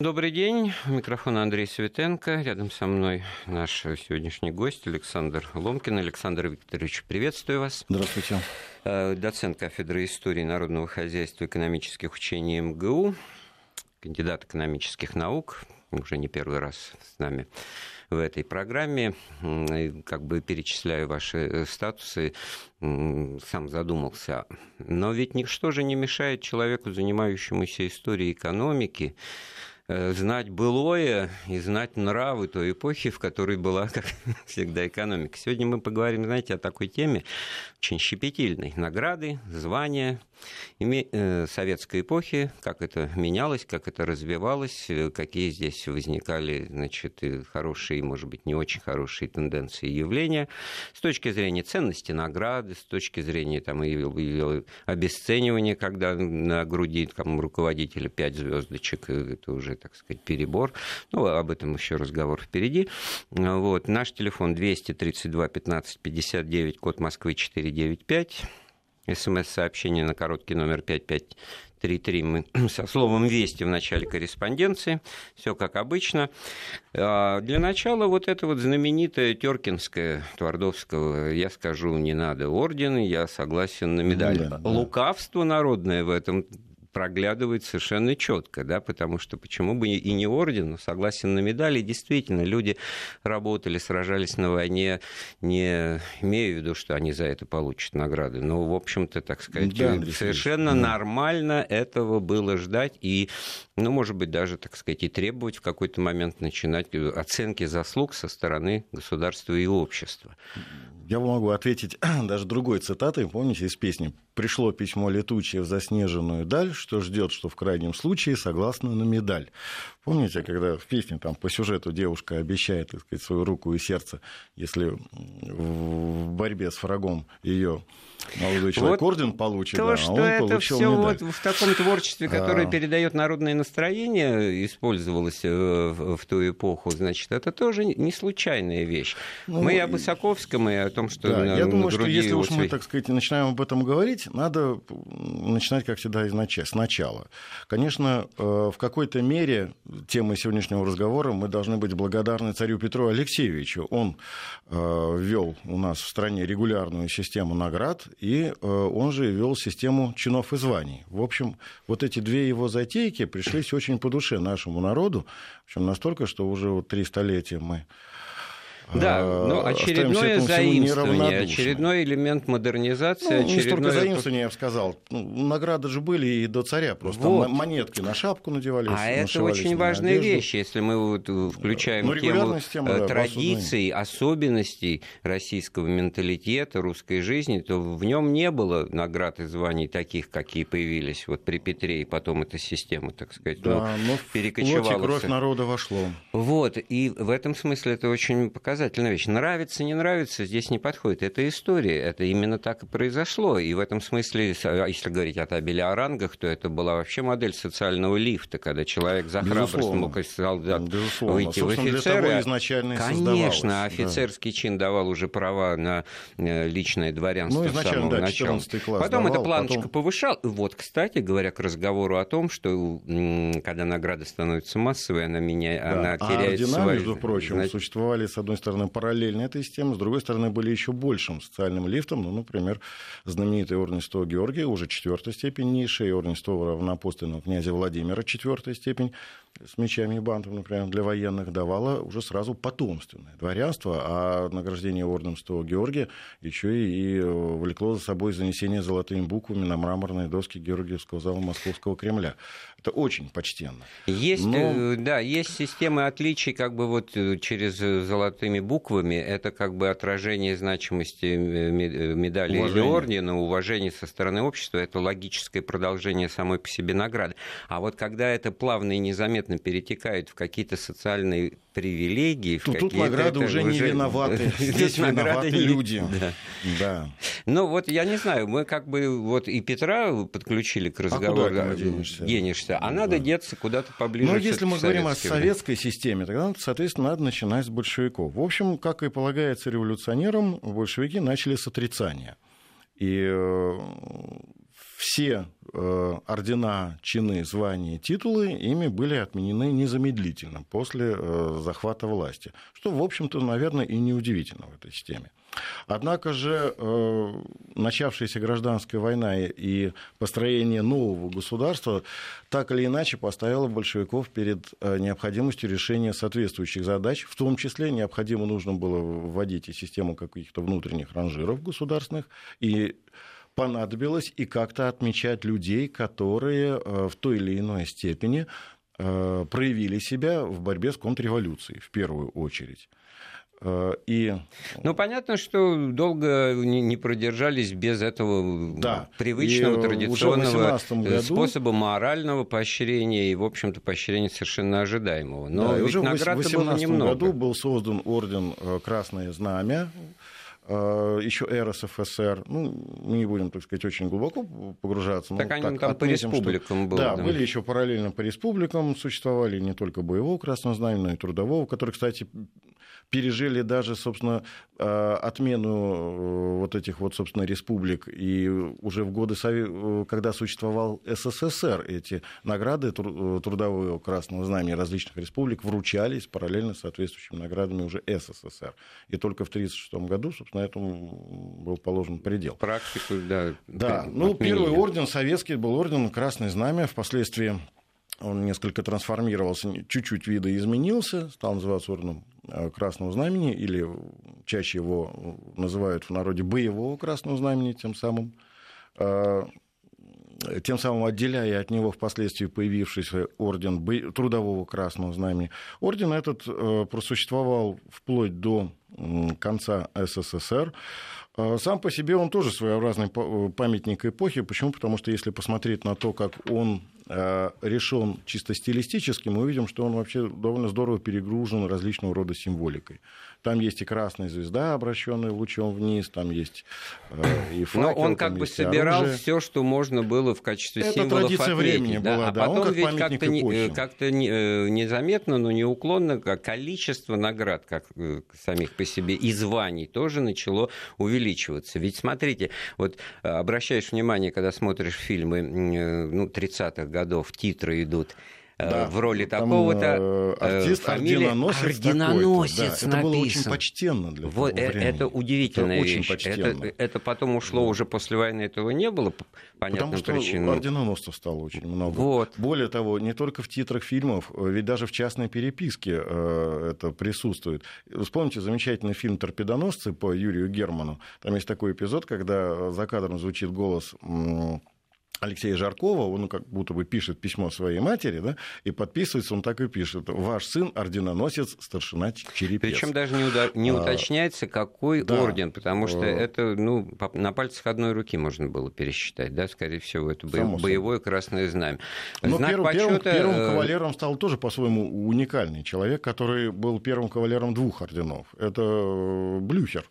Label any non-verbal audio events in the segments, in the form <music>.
Добрый день. Микрофон Андрей Светенко. Рядом со мной наш сегодняшний гость Александр Ломкин. Александр Викторович, приветствую вас. Здравствуйте. Э, доцент кафедры истории народного хозяйства и экономических учений МГУ, кандидат экономических наук, уже не первый раз с нами в этой программе. Как бы перечисляю ваши э, статусы, сам задумался. Но ведь ничто же не мешает человеку, занимающемуся историей экономики, знать былое и знать нравы той эпохи, в которой была, как <laughs> всегда, экономика. Сегодня мы поговорим, знаете, о такой теме очень щепетильной. Награды, звания э, советской эпохи, как это менялось, как это развивалось, э, какие здесь возникали, значит, хорошие, может быть, не очень хорошие тенденции и явления. С точки зрения ценности награды, с точки зрения там, обесценивания, когда на груди там, руководителя пять звездочек, это уже так сказать, перебор. Ну, об этом еще разговор впереди. Вот. Наш телефон 232 15 59, код Москвы 495. СМС-сообщение на короткий номер 5533 мы <clears throat> со словом «Вести» в начале корреспонденции. Все как обычно. А, для начала вот это вот знаменитое Теркинское Твардовского «Я скажу, не надо орден, я согласен на медаль». Ну, да, да. Лукавство народное в этом проглядывает совершенно четко, да, потому что почему бы и не орден, но согласен на медали. Действительно, люди работали, сражались на войне, не имею в виду, что они за это получат награды. Но, в общем-то, так сказать, да, совершенно да. нормально этого было ждать и, ну, может быть, даже, так сказать, и требовать в какой-то момент начинать оценки заслуг со стороны государства и общества. Я могу ответить <clears throat> даже другой цитатой, помните, из песни «Пришло письмо летучее в заснеженную даль, что ждет, что в крайнем случае согласно на медаль». Помните, когда в песне там по сюжету девушка обещает так сказать, свою руку и сердце, если в борьбе с врагом ее молодой человек вот орден получит, то, да, что а он это все вот в таком творчестве, которое а... передает народное настроение, использовалось э, в, в ту эпоху, значит, это тоже не случайная вещь. Ну, мы и об Высоковском, и о том, что да, на, я думаю, что если уж мы, так сказать, начинаем об этом говорить, надо начинать, как всегда, изначально, сначала. Конечно, э, в какой-то мере темой сегодняшнего разговора мы должны быть благодарны царю Петру Алексеевичу. Он э, ввел у нас в стране регулярную систему наград, и э, он же ввел систему чинов и званий. В общем, вот эти две его затейки пришлись очень по душе нашему народу, причем настолько, что уже вот три столетия мы да, а, но очередное заимствование, очередной элемент модернизации. Ну, очередное... Не столько заимствование, я бы сказал. Ну, награды же были и до царя, просто вот. монетки на шапку надевали. А это очень важная одежду. вещь, если мы вот включаем ну, тему тема, э, да, традиций, особенностей российского менталитета, русской жизни, то в нем не было наград и званий таких, какие появились вот при Петре, и потом эта система, так сказать, да, ну, перекочевала. Вот и кровь народа вошло. Вот, и в этом смысле это очень показательно показательная вещь. Нравится, не нравится, здесь не подходит. Это история, это именно так и произошло. И в этом смысле, а если говорить о табеле о рангах, то это была вообще модель социального лифта, когда человек за храбрость мог из солдат Безусловно. выйти в офицеры. изначально Конечно, офицерский да. чин давал уже права на э, личное дворянство ну, с самого да, начала. Класс потом давал, эта планочка потом... повышал. Вот, кстати говоря, к разговору о том, что когда награда становится массовой, она, меня, да. она а теряет ордена, свою... между прочим, Значит... существовали, с одной стороны, стороны, параллельно этой системе, с другой стороны, были еще большим социальным лифтом, ну, например, знаменитый орден Святого Георгия, уже четвертая степень низшая, и орден Святого равнопостольного князя Владимира, четвертая степень, с мечами и бантом, например, для военных, давала уже сразу потомственное дворянство, а награждение орденом Святого Георгия еще и влекло за собой занесение золотыми буквами на мраморные доски Георгиевского зала Московского Кремля. Это очень почтенно. Есть, Но... Э, да, есть системы отличий как бы вот э, через э, золотыми буквами. Это как бы отражение значимости медали уважение. или ордена, уважение со стороны общества. Это логическое продолжение самой по себе награды. А вот когда это плавно и незаметно перетекает в какие-то социальные привилегии. Тут, тут награды уже не виноваты. <laughs> Здесь виноваты люди. Да. Ну вот я не знаю, мы как бы вот и Петра подключили к разговору. А денешься? А надо деться куда-то поближе. Ну если мы говорим о советской системе, тогда, соответственно, надо начинать с большевиков. В общем, как и полагается революционерам, большевики начали с отрицания. И э, все э, ордена, чины, звания, титулы ими были отменены незамедлительно после э, захвата власти. Что, в общем-то, наверное, и неудивительно в этой системе. Однако же э, начавшаяся гражданская война и построение нового государства так или иначе поставило большевиков перед необходимостью решения соответствующих задач. В том числе необходимо нужно было вводить и систему каких-то внутренних ранжиров государственных и понадобилось и как-то отмечать людей, которые э, в той или иной степени э, проявили себя в борьбе с контрреволюцией в первую очередь. Э, и... Ну, понятно, что долго не продержались без этого да. привычного, и традиционного году... способа морального поощрения и, в общем-то, поощрения совершенно ожидаемого. Но да, уже в 2018 году был создан орден Красное Знамя, а, еще РСФСР, ну, мы не будем, так сказать, очень глубоко погружаться. Так они так, там отметим, по республикам что, были. Да, да, были еще параллельно по республикам, существовали не только боевого красного знамени, но и трудового, который, кстати, пережили даже, собственно, э, отмену э, вот этих вот, собственно, республик. И уже в годы, э, когда существовал СССР, эти награды трудового красного знамени различных республик вручались параллельно с соответствующими наградами уже СССР. И только в 1936 году, собственно, этому был положен предел. Практику, да. Да, ну, первый орден советский был орден Красное Знамя, впоследствии он несколько трансформировался, чуть-чуть видоизменился, стал называться орденом э, Красного Знамени, или чаще его называют в народе боевого Красного Знамени, тем самым, э, тем самым отделяя от него впоследствии появившийся орден Трудового Красного Знамени. Орден этот э, просуществовал вплоть до конца СССР. Сам по себе он тоже своеобразный памятник эпохи. Почему? Потому что если посмотреть на то, как он Э, решен чисто стилистически, мы увидим, что он вообще довольно здорово перегружен различного рода символикой. Там есть и красная звезда, обращенная лучом вниз, там есть э, и факел, Но он как бы собирал все, что можно было в качестве Это символов традиция отметить. времени да? была, а да. потом он ведь как-то, не, как-то не, э, незаметно, но неуклонно количество наград, как самих по себе, и званий тоже начало увеличиваться. Ведь смотрите, вот обращаешь внимание, когда смотришь фильмы ну, 30-х годов титры идут Э, да, в роли такого-то. Э, артист, фамилия, орденоносец. Орденоносец да, Это было очень почтенно для вот, того э, времени. Это удивительная это вещь. Очень почтенно. Это, это потом ушло да. уже после войны, этого не было по понятным Потому что причинам. орденоносцев стало очень много. Вот. Более того, не только в титрах фильмов, ведь даже в частной переписке это присутствует. Вспомните замечательный фильм «Торпедоносцы» по Юрию Герману. Там есть такой эпизод, когда за кадром звучит голос Алексея Жаркова, он как будто бы пишет письмо своей матери, да, и подписывается, он так и пишет, ваш сын орденоносец, старшина Черепец. Причем даже не, уда- не а, уточняется, какой да, орден, потому что а, это, ну, на пальцах одной руки можно было пересчитать, да, скорее всего, это бо- боевое красное знамя. Но Знак первым, почета... первым, первым э, кавалером стал тоже по-своему уникальный человек, который был первым кавалером двух орденов. Это Блюхер.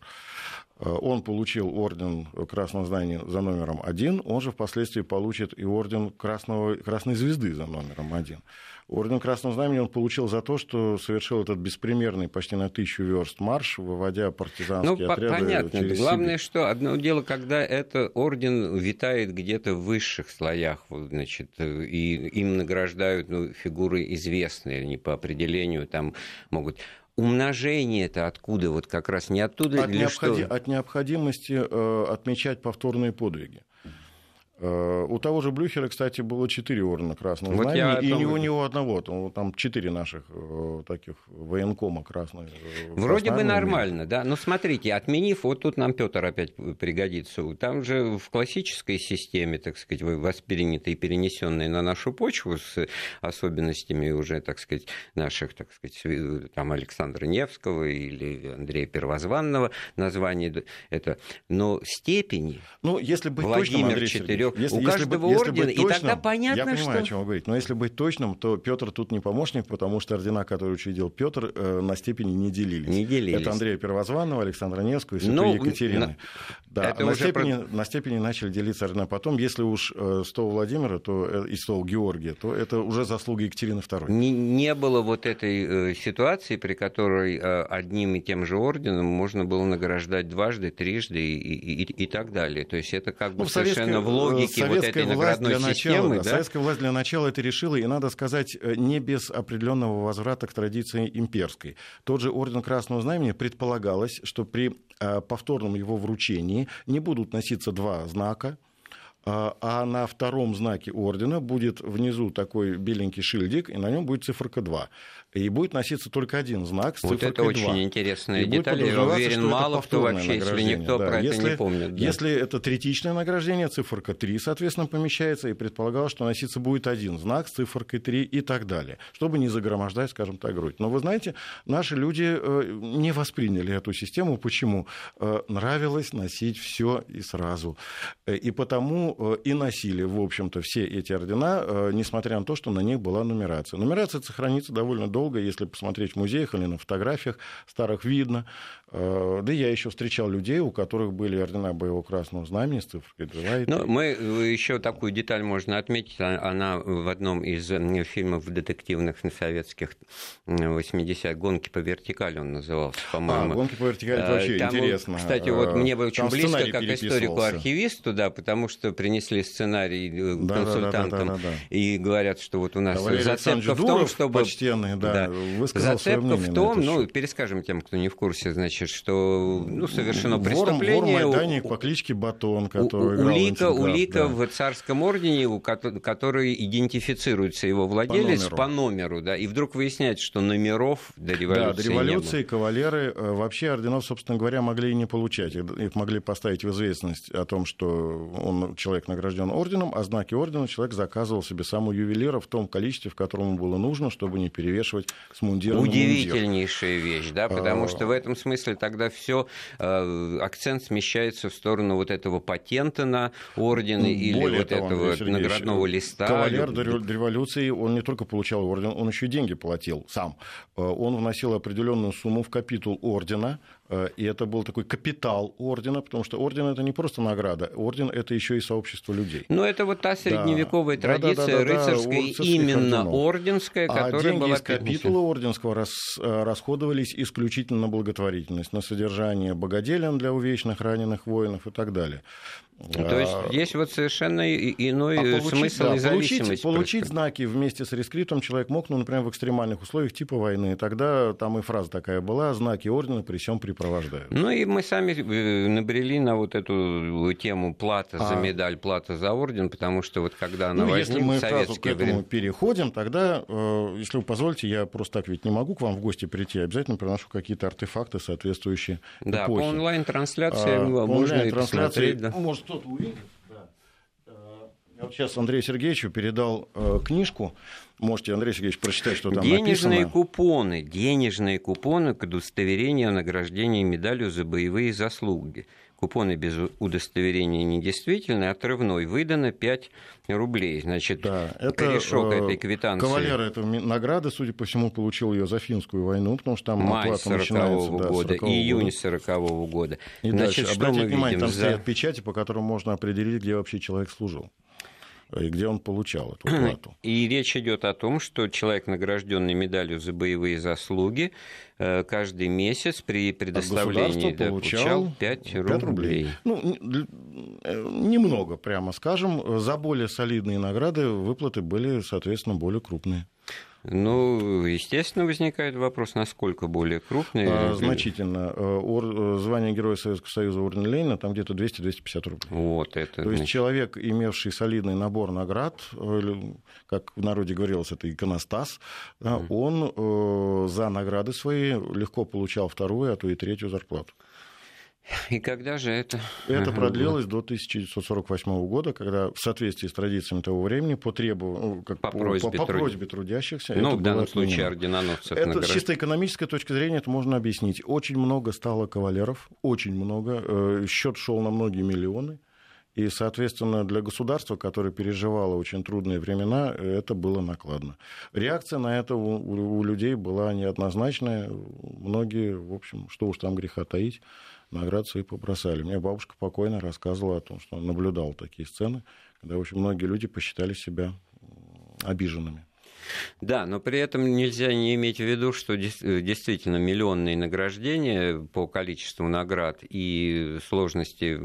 Э, он получил орден Красного Знамени за номером один, он же впоследствии получит и орден Красного, Красной Звезды за номером один. Орден Красного Знамени он получил за то, что совершил этот беспримерный почти на тысячу верст марш, выводя партизанские ну, отряды понятно. через Главное, Сибирь. что одно дело, когда это орден витает где-то в высших слоях, значит, и им награждают ну, фигуры известные, они по определению там могут умножение это откуда? Вот как раз не оттуда от, необходи... что? от необходимости э, отмечать повторные подвиги. Э, у того же Блюхера, кстати, было четыре ордена Красного вот Знамени, и не у него одного, там четыре наших э, таких военкома красных. Э, Вроде бы нормально, да, но смотрите, отменив, вот тут нам Петр опять пригодится, там же в классической системе, так сказать, воспринятой и перенесенной на нашу почву с особенностями уже, так сказать, наших, так сказать, там Александра Невского или Андрея Первозванного, название это, но степени ну, если быть Владимир точным, Андрей если, у каждого если, ордена, если точным, и тогда понятно, я понимаю, что... о чем вы говорите, но если быть точным, то Петр тут не помощник, потому что ордена, которые учредил Петр, э, на степени не делились. Не делились. Это Андрея Первозванного, Александра Невского и Святой ну, Екатерины. На... Да, Это на, степени, про... на степени начали делиться ордена. Потом, если уж э, стол Владимира то, э, и стол Георгия, то это уже заслуга Екатерины II. Не, не было вот этой ситуации, при которой одним и тем же орденом можно было награждать дважды, трижды и, и, и, и так далее. То есть это как бы ну, совершенно в логике логике вот этой наградной для системы. Начала, да? Советская власть для начала это решила, и надо сказать, не без определенного возврата к традиции имперской. Тот же орден Красного Знамени предполагалось, что при повторном его вручении не будут носиться два знака, а на втором знаке ордена будет внизу такой беленький шильдик, и на нем будет циферка 2 и будет носиться только один знак с вот цифрой это 2. очень интересная и деталь. Я уверен, мало кто вообще, если никто да. про если, это не помнит. Да. Если это третичное награждение, циферка 3, соответственно, помещается, и предполагалось, что носиться будет один знак с циферкой 3 и так далее, чтобы не загромождать, скажем так, грудь. Но вы знаете, наши люди э, не восприняли эту систему. Почему? Э, нравилось носить все и сразу. Э, и потому и носили, в общем-то, все эти ордена, несмотря на то, что на них была нумерация. Нумерация сохранится довольно долго долго, если посмотреть в музеях или на фотографиях старых видно. Э, да я еще встречал людей, у которых были ордена боевого красного знамени цифрой 2 Ну, мы еще такую деталь можно отметить. А, она в одном из фильмов детективных советских 80 «Гонки по вертикали» он назывался, по-моему. А, «Гонки по вертикали» это вообще Там, интересно. Кстати, вот мне бы очень Там близко как историку-архивисту, да, потому что принесли сценарий э, да, консультантам да, да, да, да, да. и говорят, что вот у нас Валерий зацепка в том, чтобы... Да, да. Зацепка в том, ну, перескажем тем, кто не в курсе, значит, что ну, совершено преступление. Вор, вор по кличке Батон, который у, улика, улика да. в царском ордене, у который идентифицируется его владелец по номеру. по номеру, да, и вдруг выясняется, что номеров до революции Да, до революции кавалеры э, вообще орденов, собственно говоря, могли и не получать. Их могли поставить в известность о том, что он, человек награжден орденом, а знаки ордена человек заказывал себе сам у ювелира в том количестве, в котором ему было нужно, чтобы не перевешивать с мундиром Удивительнейшая мундир. вещь, да, потому а... что в этом смысле тогда все э, акцент смещается в сторону вот этого патента на ордены или вот того, этого Сергеевич, наградного листа. Кавалер до революции, он не только получал орден, он еще и деньги платил сам. Э, он вносил определенную сумму в капитул ордена, Э, и это был такой капитал ордена, потому что орден это не просто награда, орден это еще и сообщество людей. Но это вот та средневековая да. традиция да, да, да, рыцарская, да, именно орденов. орденская, а которая деньги была из капитула орденского рас, э, расходовались исключительно на благотворительность, на содержание богоделен для увечных раненых воинов и так далее. То есть а, здесь вот совершенно иной а получить, смысл да, независимости. Получить, получить знаки вместе с рескриптом человек мог, ну, например, в экстремальных условиях типа войны. Тогда там и фраза такая была, знаки ордена при всем припровождают. Ну и мы сами э, набрели на вот эту тему плата а... за медаль, плата за орден, потому что вот когда она ну, возник если мы сразу к этому время... переходим, тогда, э, если вы позволите, я просто так ведь не могу к вам в гости прийти, обязательно приношу какие-то артефакты, соответствующие Да, эпохи. по онлайн-трансляции а, можно онлайн и посмотреть. Да. Может, кто-то увидит. Да. Э, я вот сейчас Андрею Сергеевичу передал э, книжку. Можете, Андрей Сергеевич, прочитать, что там денежные написано. купоны, денежные купоны к удостоверению о награждении медалью за боевые заслуги. Купоны без удостоверения недействительны, отрывной выдано 5 рублей. Значит, да, это, корешок э, этой квитанции. Кавалер этой награды, судя по всему, получил ее за финскую войну, потому что там Май 40 -го да, года, 40 июнь 40 -го года. И Значит, дальше, что обратите мы внимание, видим? там за... стоят печати, по которым можно определить, где вообще человек служил и где он получал эту <clears throat> плату. И речь идет о том, что человек, награжденный медалью за боевые заслуги, э, каждый месяц при предоставлении да, получал 5 рублей. 5 рублей. Ну, э, немного, прямо скажем. За более солидные награды выплаты были, соответственно, более крупные. Ну, естественно, возникает вопрос, насколько более крупные. А, значительно. Э, звание Героя Советского Союза Орден Ленина там где-то 200-250 рублей. Вот это. То есть человек, имевший солидный набор наград, или, как в народе говорилось, это иконостас, mm. он э, за награды свои легко получал вторую, а то и третью зарплату. <laughs> И когда же это? Это продлилось до 1948 года, когда в соответствии с традициями того времени по требованию, ну, как по, просьбе, по, по просьбе трудящихся. Ну, в данном случае орденоносцев. Это наград... с чисто экономической точки зрения это можно объяснить. Очень много стало кавалеров, очень много. Э, Счет шел на многие миллионы. И, соответственно, для государства, которое переживало очень трудные времена, это было накладно. Реакция на это у, у людей была неоднозначная. Многие, в общем, что уж там греха таить, наград свои побросали. Мне бабушка покойно рассказывала о том, что он наблюдал такие сцены, когда, общем, многие люди посчитали себя обиженными. Да, но при этом нельзя не иметь в виду, что э, действительно миллионные награждения по количеству наград и сложности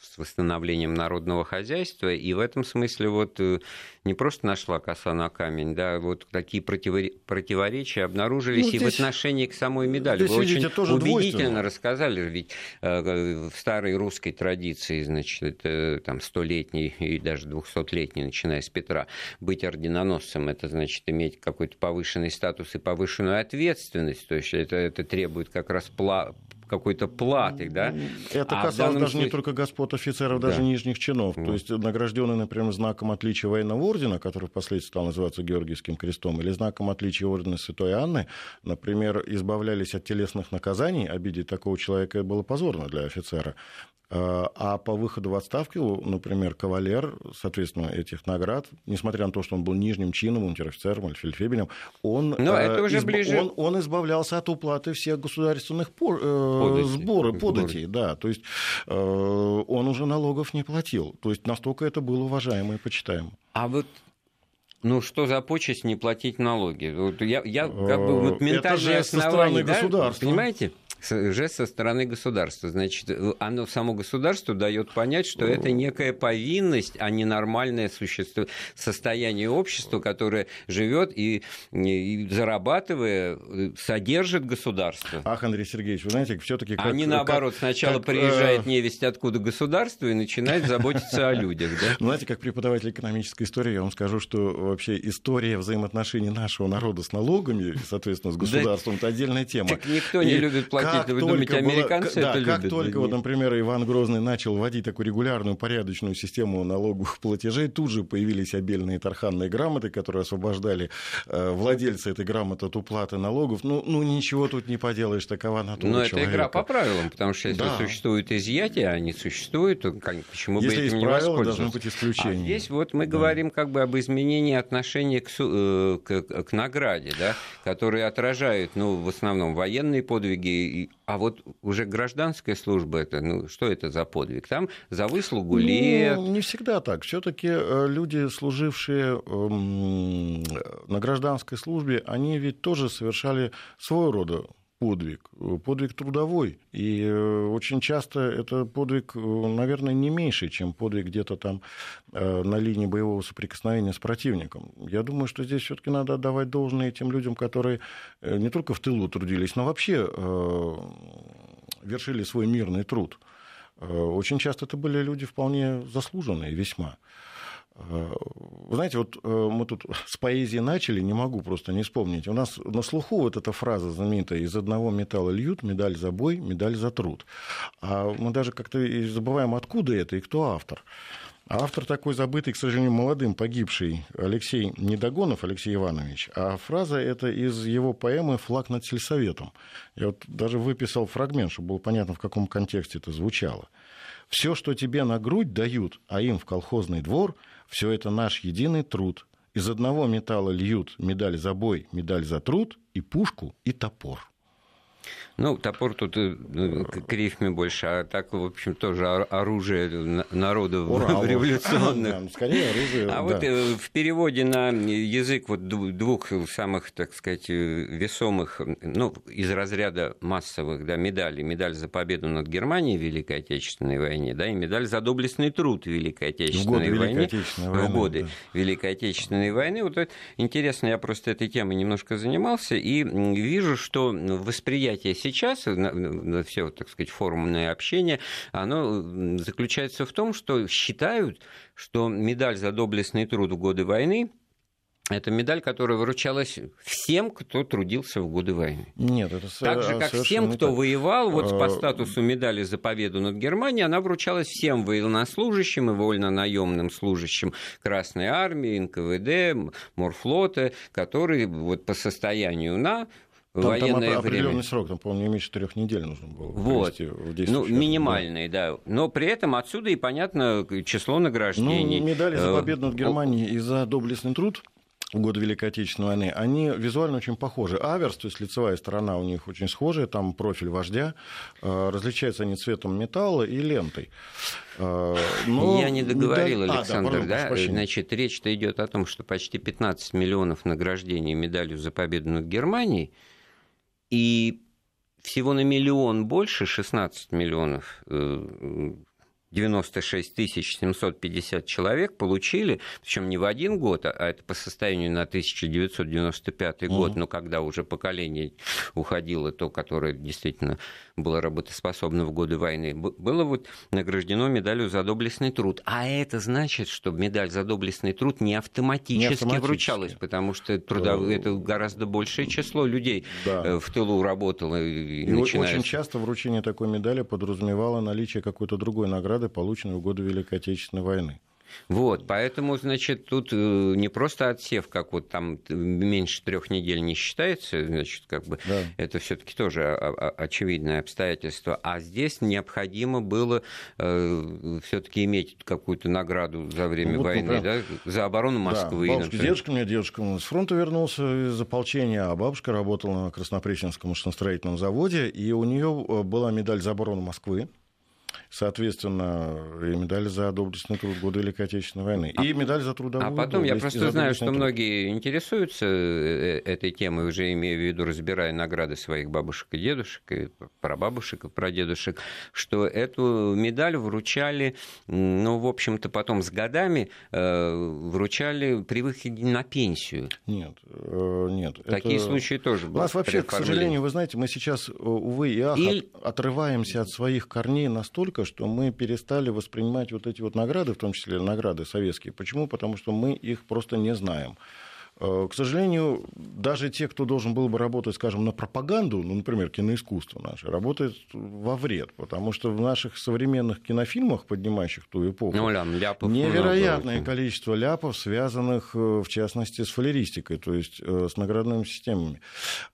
с восстановлением народного хозяйства, и в этом смысле вот э, не просто нашла коса на камень, да, вот такие противоречия обнаружились ну, здесь, и в отношении к самой медали. Вы очень тоже убедительно рассказали, ведь э, в старой русской традиции, значит, там столетней и даже двухсотлетней, начиная с Петра, быть орденоносцем, это значит иметь какой-то повышенный статус и повышенную ответственность, то есть это, это требует как раз пла какой-то платы, да? Это а касалось даже случае... не только господ офицеров, даже да. нижних чинов. Вот. То есть награжденный, например, знаком отличия военного ордена, который впоследствии стал называться Георгиевским крестом, или знаком отличия ордена Святой Анны, например, избавлялись от телесных наказаний, обидеть такого человека было позорно для офицера. А, а по выходу в отставку, например, кавалер, соответственно, этих наград, несмотря на то, что он был нижним чином, унтер-офицером или фельдфебелем, он, Но это уже изб... ближе... он, он избавлялся от уплаты всех государственных по... Э, податей. сборы, податей, да, то есть э, он уже налогов не платил, то есть настолько это было уважаемо и почитаемо. А вот ну, что за почесть не платить налоги? Я, я как бы вот ментальное это же основание, да, государства. понимаете? Жест со стороны государства. Значит, оно само государство дает понять, что это некая повинность, а не нормальное существо, состояние общества, которое живет и, и зарабатывая, содержит государство. Ах, Андрей Сергеевич, вы знаете, все-таки как... Они наоборот, сначала как, приезжает э... невесть откуда государство и начинает заботиться о людях. Да? Знаете, как преподаватель экономической истории, я вам скажу, что вообще история взаимоотношений нашего народа с налогами, соответственно, с государством, это отдельная тема. Так никто не любит платить как вы думаете, американцы было, это да, любят? Как только, вот, например, Иван Грозный начал вводить такую регулярную, порядочную систему налоговых платежей, тут же появились обельные тарханные грамоты, которые освобождали э, владельца этой грамоты от уплаты налогов. Ну, ну ничего тут не поделаешь, такова натура Но человека. это игра по правилам, потому что если да. существует изъятие, а не существует, то почему если бы этим не правила, должны быть исключения. А здесь вот мы да. говорим как бы об изменении отношения к, э, к, к награде, да, которые отражают, ну, в основном военные подвиги, а вот уже гражданская служба, это, ну, что это за подвиг? Там за выслугу ну, лет... Не всегда так. все таки э, люди, служившие эм, на гражданской службе, они ведь тоже совершали своего рода подвиг, подвиг трудовой. И э, очень часто это подвиг, э, наверное, не меньше, чем подвиг где-то там на линии боевого соприкосновения с противником. Я думаю, что здесь все-таки надо отдавать должное тем людям, которые не только в тылу трудились, но вообще вершили свой мирный труд. Э, очень часто это были люди вполне заслуженные, весьма. Э, вы знаете, вот э, мы тут <laughs> с поэзии начали, не могу просто не вспомнить. У нас на слуху вот эта фраза знаменитая «из одного металла льют, медаль за бой, медаль за труд». А мы даже как-то забываем, откуда это и кто автор. Автор такой забытый, к сожалению, молодым, погибший Алексей Недогонов, Алексей Иванович. А фраза это из его поэмы «Флаг над сельсоветом». Я вот даже выписал фрагмент, чтобы было понятно, в каком контексте это звучало. «Все, что тебе на грудь дают, а им в колхозный двор, все это наш единый труд. Из одного металла льют медаль за бой, медаль за труд, и пушку, и топор». Ну, топор тут э, ну, к рифме больше, а так, в общем, тоже оружие народов Ура, <laughs> революционных. Да, скорее оружие, А да. вот э, в переводе на язык вот двух самых, так сказать, э, весомых, ну, из разряда массовых, да, медалей. Медаль за победу над Германией в Великой Отечественной войне, да, и медаль за доблестный труд в Великой Отечественной в войне. Отечественной войны, в годы да. Великой Отечественной войны. Вот это интересно, я просто этой темой немножко занимался, и вижу, что восприятие сейчас, все, так сказать, форумное общение, оно заключается в том, что считают, что медаль за доблестный труд в годы войны это медаль, которая выручалась всем, кто трудился в годы войны. Нет, это Так же, как всем, кто так. воевал, вот по а, статусу медали за победу над Германией, она вручалась всем военнослужащим и вольно-наемным служащим Красной Армии, НКВД, Морфлота, которые вот по состоянию на там, военное там определенный время. срок, там, по-моему, не меньше трех недель нужно было вот. в Ну, минимальный, да. да. Но при этом отсюда и понятно число награждений. Ну, медали за э, победу над Германией и за доблестный труд в годы Великой Отечественной войны, они визуально очень похожи. Аверс, то есть лицевая сторона у них очень схожая, там профиль вождя, э, различаются они цветом металла и лентой. Э, но Я не договорил, медаль... Александр, а, да, да? Значит, речь-то идет о том, что почти 15 миллионов награждений медалью за победу над Германией, и всего на миллион больше, 16 миллионов 96 750 человек получили, причем не в один год, а это по состоянию на 1995 год, угу. но когда уже поколение уходило, то, которое действительно было работоспособно в годы войны, было вот награждено медалью за доблестный труд. А это значит, что медаль за доблестный труд не автоматически, не автоматически. вручалась, потому что трудов... Э, это гораздо большее число людей да. Э, в тылу работало. И, и очень часто вручение такой медали подразумевало наличие какой-то другой награды, награды, полученные в годы Великой Отечественной войны. Вот, поэтому, значит, тут э, не просто отсев, как вот там меньше трех недель не считается, значит, как бы да. это все-таки тоже очевидное обстоятельство, а здесь необходимо было э, все-таки иметь какую-то награду за время вот, войны, да, за оборону Москвы. Да, бабушка, дедушка у меня дедушка с фронта вернулся из ополчения, а бабушка работала на Краснопреченском машиностроительном заводе, и у нее э, была медаль за оборону Москвы соответственно, и медаль за доблестный труд в годы Великой Отечественной войны, а, и медаль за трудовую А потом я просто знаю, что труд. многие интересуются э, этой темой, уже имея в виду, разбирая награды своих бабушек и дедушек, и прабабушек и прадедушек, что эту медаль вручали, ну, в общем-то, потом с годами э, вручали при выходе на пенсию. Нет, э, нет. Такие это... случаи тоже были. У нас вообще, к сожалению, вы знаете, мы сейчас, увы и ах, и... отрываемся от своих корней настолько, настолько, что мы перестали воспринимать вот эти вот награды, в том числе награды советские. Почему? Потому что мы их просто не знаем. Э, к сожалению, даже те, кто должен был бы работать, скажем, на пропаганду, ну, например, киноискусство наше, работает во вред, потому что в наших современных кинофильмах, поднимающих ту эпоху, ну, лям, ляпов невероятное много. количество ляпов, связанных, э, в частности, с фалеристикой, то есть э, с наградными системами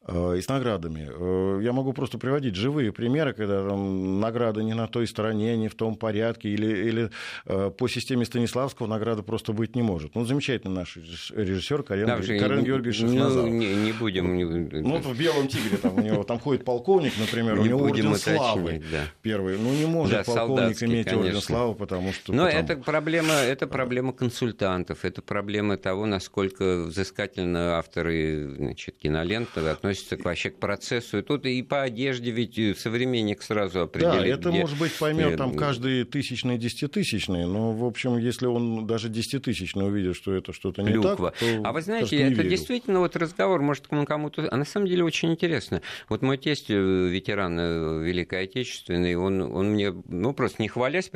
и с наградами. Я могу просто приводить живые примеры, когда там награда не на той стороне, не в том порядке, или, или по системе Станиславского награда просто быть не может. Ну, замечательный наш режиссер Карен да, Карен, Карен Георгиевич ну, не, не будем. Ну, вот в «Белом тигре» там у него там ходит полковник, например, у него орден славы первый. Ну, не может да, полковник иметь орден славы, потому что... Но это проблема, это проблема консультантов, это проблема того, насколько взыскательно авторы значит, киноленты относятся вообще к процессу. И тут и по одежде ведь современник сразу определит. Да, это где... может быть поймет там каждый тысячный, десятитысячный, но, в общем, если он даже десятитысячный увидит, что это что-то не так, то... А вы знаете, знаете, это верил. действительно вот разговор, может, кому-то... А на самом деле очень интересно. Вот мой тесть, э, ветеран э, Великой Отечественной, он, он мне, ну, просто не хвалясь,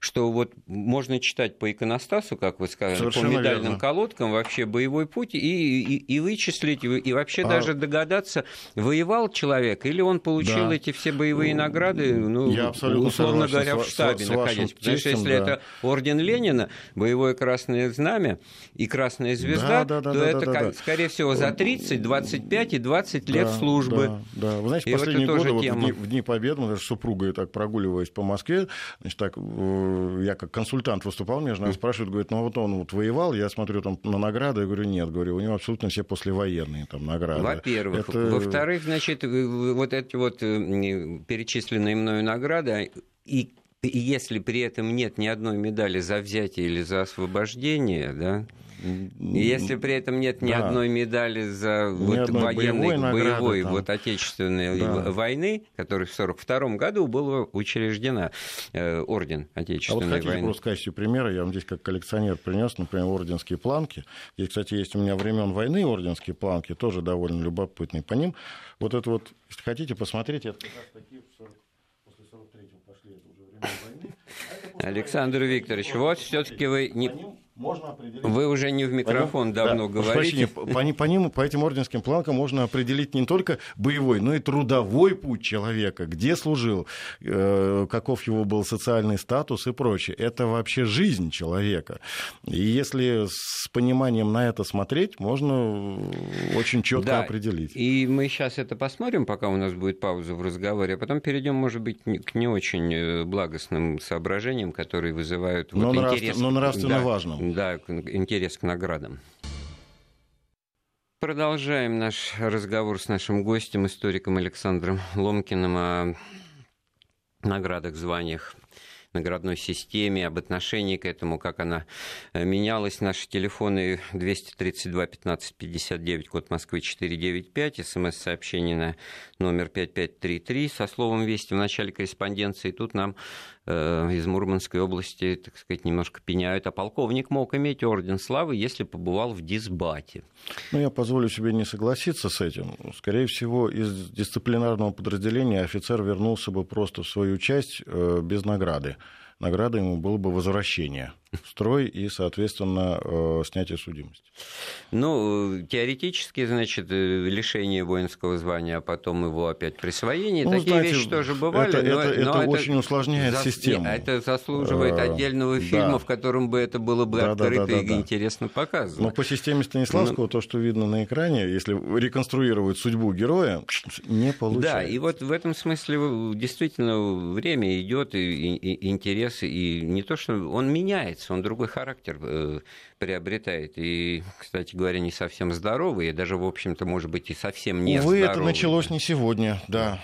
что вот можно читать по иконостасу, как вы сказали, Совершенно по медальным верно. колодкам вообще боевой путь и, и, и вычислить, и вообще а... даже догадаться, воевал человек или он получил да. эти все боевые награды, ну, Я условно говоря, в штабе с, находясь. Потому что если да. это орден Ленина, боевое красное знамя и красная звезда, да, да, да, то да, это, да, да. скорее всего, за 30, 25 и 20 лет службы. Да, да. Вы знаете, и последние вот годы, вот в, дни, в дни Победы, мы даже с супругой так прогуливаясь по Москве, значит, так, э, я как консультант выступал, меня жена спрашивает, говорит, ну вот он вот воевал, я смотрю там на награды, я говорю, нет, говорю, у него абсолютно все послевоенные там награды. Во-первых. Это... Во-вторых, значит, вот эти вот э, перечисленные мною награды, и если при этом нет ни одной медали за взятие или за освобождение, да, если при этом нет ни да. одной медали за ни вот военной, боевой, боевой вот отечественной да. войны, которая в 1942 году была учреждена, э, орден отечественной а вот хотите войны. просто в качестве примера, я вам здесь как коллекционер принес, например, орденские планки. Здесь, кстати, есть у меня времен войны орденские планки, тоже довольно любопытные. По ним вот это вот, если хотите посмотреть, это как раз такие после 43-го пошли, это уже времена войны. А Александр Викторович, вот все-таки вы не можно определить... Вы уже не в микрофон Поним? давно да, говорите. По, по, по, ним, по этим орденским планкам можно определить не только боевой, но и трудовой путь человека, где служил, э, каков его был социальный статус и прочее. Это вообще жизнь человека. И если с пониманием на это смотреть, можно очень четко да, определить. И мы сейчас это посмотрим, пока у нас будет пауза в разговоре, а потом перейдем, может быть, к не очень э, благостным соображениям, которые вызывают но, вот, нравственно, интерес. Но нравственно да, важным да, интерес к наградам. Продолжаем наш разговор с нашим гостем, историком Александром Ломкиным о наградах, званиях наградной системе, об отношении к этому, как она э, менялась. Наши телефоны 232 15 59, код Москвы 495, смс-сообщение на номер 5533 со словом «Вести» в начале корреспонденции. Тут нам э, из Мурманской области, так сказать, немножко пеняют, а полковник мог иметь орден славы, если побывал в дисбате. Ну, я позволю себе не согласиться с этим. Скорее всего, из дисциплинарного подразделения офицер вернулся бы просто в свою часть э, без награды. Награда ему было бы возвращение строй и, соответственно, э, снятие судимости. Ну, теоретически, значит, э, лишение воинского звания, а потом его опять присвоение. Ну, Такие знаете, вещи тоже бывали. Это, но, это, но это очень усложняет за... систему. Это заслуживает э, отдельного фильма, да. в котором бы это было бы да, открыто да, да, да, и да. интересно показано. Но по системе Станиславского, ну, то, что видно на экране, если реконструировать судьбу героя, не получается. Да, и вот в этом смысле действительно время идет, и, и, и интерес, и не то, что он меняется меняется, он другой характер э, приобретает. И, кстати говоря, не совсем здоровый, и даже, в общем-то, может быть, и совсем не Увы, здоровый. это началось не сегодня, да.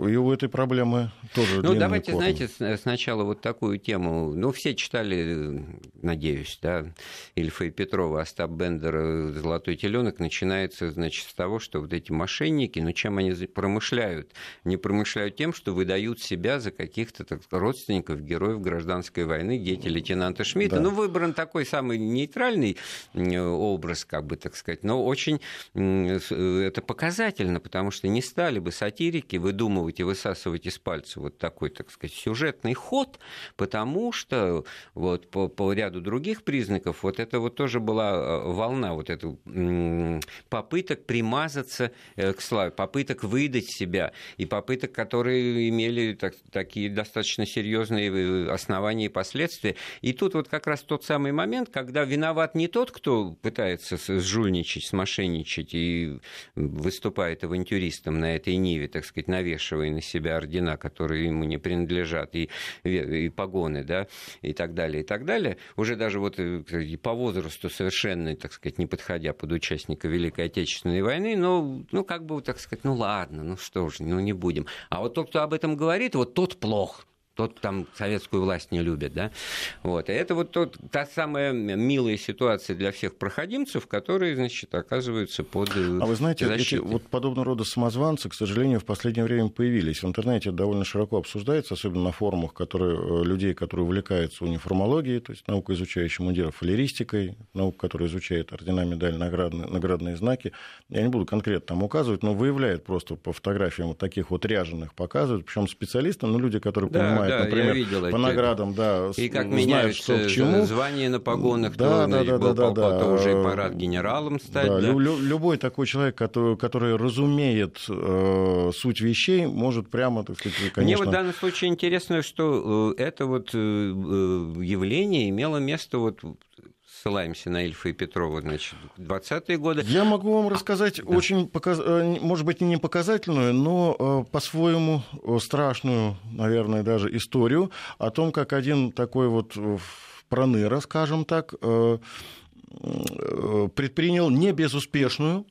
Э, и у этой проблемы тоже Ну, давайте, корни. знаете, сначала вот такую тему. Ну, все читали, надеюсь, да, Ильфа и Петрова, Остап Бендер, «Золотой теленок». Начинается, значит, с того, что вот эти мошенники, ну, чем они промышляют? Не промышляют тем, что выдают себя за каких-то так, родственников героев гражданской войны, дети лейтенанта Шмидта. Да. Ну, выбран такой самый нейтральный образ, как бы, так сказать, но очень это показательно, потому что не стали бы сатирики выдумывать выдумывать и высасывать из пальца вот такой, так сказать, сюжетный ход, потому что вот по, по ряду других признаков вот это вот тоже была э, волна вот эту попыток примазаться э, к славе, попыток выдать себя и попыток, которые имели так, такие достаточно серьезные э, основания и последствия. И тут вот как раз тот самый момент, когда виноват не тот, кто пытается сжульничать, смошенничать и выступает авантюристом на этой ниве, так сказать, навешивая навешивая на себя ордена, которые ему не принадлежат, и, и погоны, да, и так далее, и так далее, уже даже вот э, и по возрасту совершенно, так сказать, не подходя под участника Великой Отечественной войны, ну, ну как бы, так сказать, ну ладно, ну что ж, ну не будем. А вот тот, кто об этом говорит, вот тот плох тот там советскую власть не любит, да, вот, и это вот тот, та самая милая ситуация для всех проходимцев, которые, значит, оказываются под э, А вы знаете, эти, вот подобного рода самозванцы, к сожалению, в последнее время появились. В интернете довольно широко обсуждается, особенно на форумах которые, э, людей, которые увлекаются униформологией, то есть наука, изучающая мундиров, фалеристикой, наука, которая изучает ордена, медали, наградные, наградные знаки. Я не буду конкретно там указывать, но выявляет просто по фотографиям вот таких вот ряженых, показывают, причем специалисты, но люди, которые да, понимают да, например, видел по наградам, да, и как знают, что к чему. Звание на погонах, да, то, да, да, да, да, да, то уже и парад генералом стать. Да, да. Лю- любой такой человек, который, который разумеет э, суть вещей, может прямо, так сказать, конечно... Мне вот в данном случае интересно, что э, это вот э, э, явление имело место вот ссылаемся на Ильфа и Петрова, значит, 20-е годы. Я могу вам рассказать да. очень, показ... Э, может быть, не показательную, но э, по-своему э, страшную, наверное, даже историю о том, как один такой вот проныра, скажем так, предпринял не безуспешную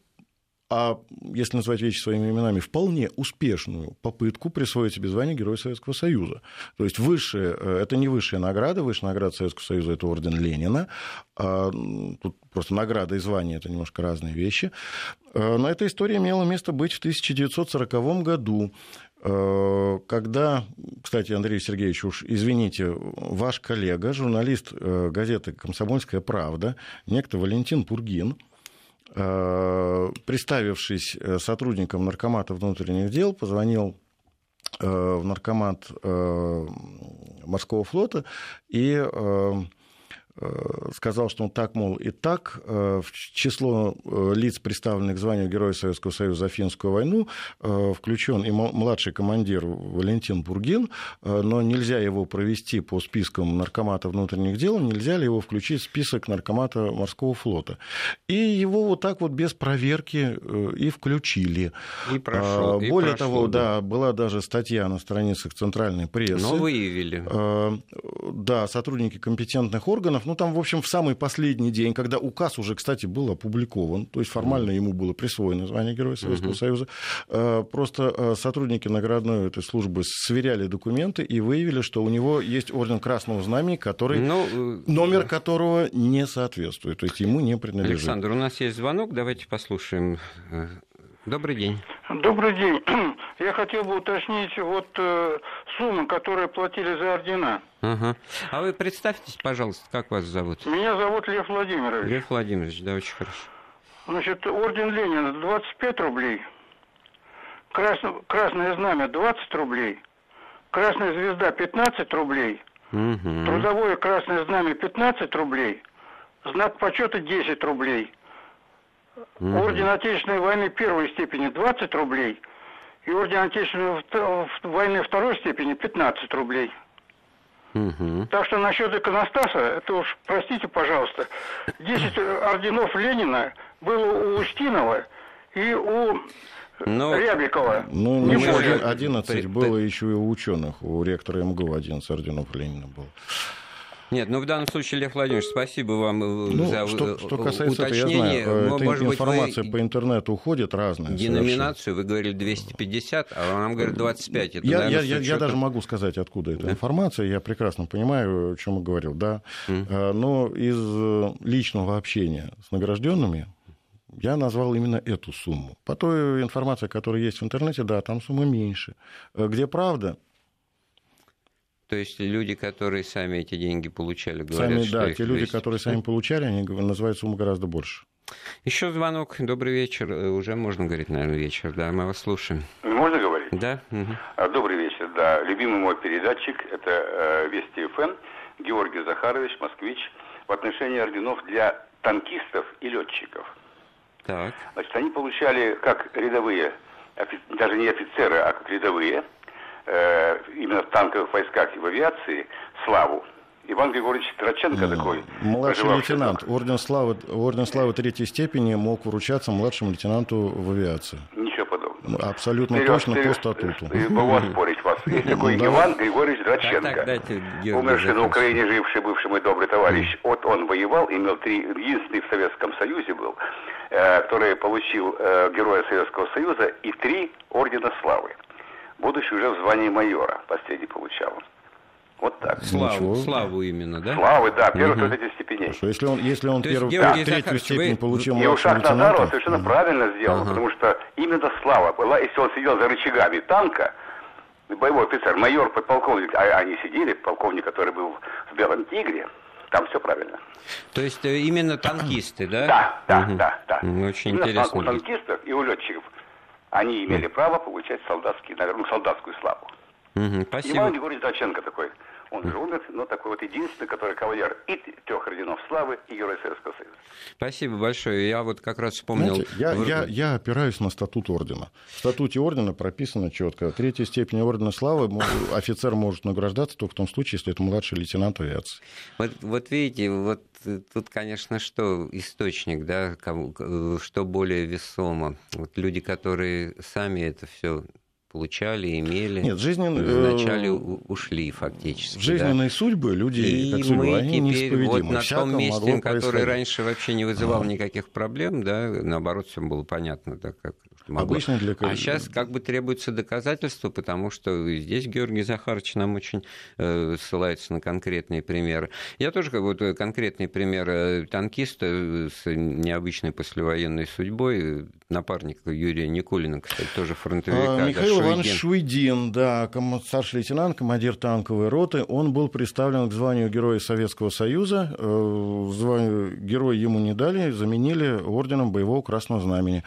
а если назвать вещи своими именами, вполне успешную попытку присвоить себе звание Героя Советского Союза. То есть высшая, э, это не высшая награда, высшая награда Советского Союза – это орден Ленина. А, тут просто награда и звание – это немножко разные вещи. Э, но эта история имела место быть в 1940 году э, когда, кстати, Андрей Сергеевич, уж извините, ваш коллега, журналист газеты «Комсомольская правда», некто Валентин Пургин, представившись э, сотрудником наркомата внутренних дел, позвонил э, в наркомат морского флота и Э, сказал, что он так, мол, и так э, в число э, лиц, представленных к званию Героя Советского Союза за финскую войну, включен и младший командир Валентин Бургин, но нельзя его провести по спискам наркомата внутренних дел, нельзя ли его включить в список наркомата морского флота. И его вот так вот без проверки и включили. И прошел. Более и того, да, была даже статья на страницах центральной прессы. Но выявили. Да, сотрудники компетентных органов ну там, в общем, в самый последний день, когда указ уже, кстати, был опубликован, то есть формально ему было присвоено звание Героя Советского Союза, просто сотрудники наградной этой службы сверяли документы и выявили, что у него есть орден Красного Знамени, который, ну, номер которого не соответствует, то есть ему не принадлежит. Александр, у нас есть звонок, давайте послушаем. Добрый день. Добрый день. <clears throat> Я хотел бы уточнить вот э, сумму, которую платили за ордена. Ага. А вы представьтесь, пожалуйста, как вас зовут? Меня зовут Лев Владимирович. Лев Владимирович, да, очень хорошо. Значит, орден Ленина 25 рублей, Красно, Красное Знамя 20 рублей, Красная Звезда 15 рублей, угу. Трудовое Красное Знамя 15 рублей, Знак почета 10 рублей – Угу. Орден Отечественной войны первой степени 20 рублей и орден Отечественной войны второй степени 15 рублей. Угу. Так что насчет иконостаса, это уж, простите, пожалуйста, 10 орденов Ленина было у Устинова и у но... Рябикова. Ну, не 11 было еще и у ученых. У ректора МГУ 11 орденов Ленина было. Нет, ну в данном случае, Лев Владимирович, спасибо вам э, ну, за что, что касается уточнение. Этого, я знаю, Может информация быть, по интернету уходит разная. Деноминацию вы говорили 250, а нам говорят 25. Это, я, наверное, я, я, я даже могу сказать, откуда эта да? информация. Я прекрасно понимаю, о чем я говорил, да. Mm. Но из э, личного общения с награжденными я назвал именно эту сумму. По той информации, которая есть в интернете, да, там сумма меньше. Где правда, то есть люди, которые сами эти деньги получали, говорят, сами, что Да, те люди, которые сами получали, они называют сумму гораздо больше. Еще звонок. Добрый вечер. Э, уже можно говорить, наверное, вечер. Да, мы вас слушаем. Можно говорить? Да. Угу. Добрый вечер. Да, любимый мой передатчик – это э, Вести ФМ, Георгий Захарович, москвич, в отношении орденов для танкистов и летчиков. Так. Значит, они получали как рядовые, даже не офицеры, а как рядовые – э, именно в танковых войсках и в авиации славу. Иван Григорьевич Траченко mm. такой. Младший лейтенант. Орден славы, орден славы третьей степени мог вручаться младшему лейтенанту в авиации. Ничего подобного. Ну, абсолютно вперед, точно вперед, по статуту. Могу оспорить вас. Есть такой Иван Григорьевич Драченко. Умерший на Украине, живший бывший мой добрый товарищ. Вот он воевал, имел три, единственный в Советском Союзе был, э, который получил э, Героя Советского Союза и три ордена славы будучи уже в звании майора, последний получал. Вот так. Славу, славу именно, да? Славы, да, первых угу. этих степеней. Хорошо, если он, если он первую, да, третью степень вы... получил И Ушак Назаров совершенно угу. правильно сделал, ага. потому что именно слава была, если он сидел за рычагами танка, боевой офицер, майор, подполковник, а они сидели, полковник, который был в Белом Тигре, там все правильно. То есть э, именно танкисты, да? Да, да, угу. да, да. Очень именно интересно. У танкистов и у летчиков они имели право получать солдатские, наверное, солдатскую славу. Угу, спасибо. Иван Григорьевич Даченко такой. Он же умер, но такой вот единственный, который кавалер и трех орденов славы, и Герой Советского Союза. Спасибо большое. Я вот как раз вспомнил... Знаете, я, я, я опираюсь на статут ордена. В статуте ордена прописано четко. Третья степень ордена славы офицер может награждаться только в том случае, если это младший лейтенант авиации. Вот, вот видите, вот тут, конечно, что источник, да, что более весомо. Вот люди, которые сами это все получали, имели. Нет, жизненные... Вначале э, ушли фактически. Жизненные да? судьбы людей, и как судьба, мы они теперь вот на том месте, который раньше вообще не вызывал никаких проблем, да, наоборот, все было понятно, да, как могло. Обычно для... А сейчас как бы требуется доказательство, потому что здесь Георгий Захарович нам очень э, ссылается на конкретные примеры. Я тоже как вот конкретный пример э, танкиста с необычной послевоенной судьбой, напарника Юрия Никулина, кстати, тоже фронтовика. А, Михаил Иванович Швейдин, да, старший лейтенант, командир танковой роты, он был представлен к званию Героя Советского Союза. Э, звание Герой ему не дали, заменили орденом Боевого Красного Знамени.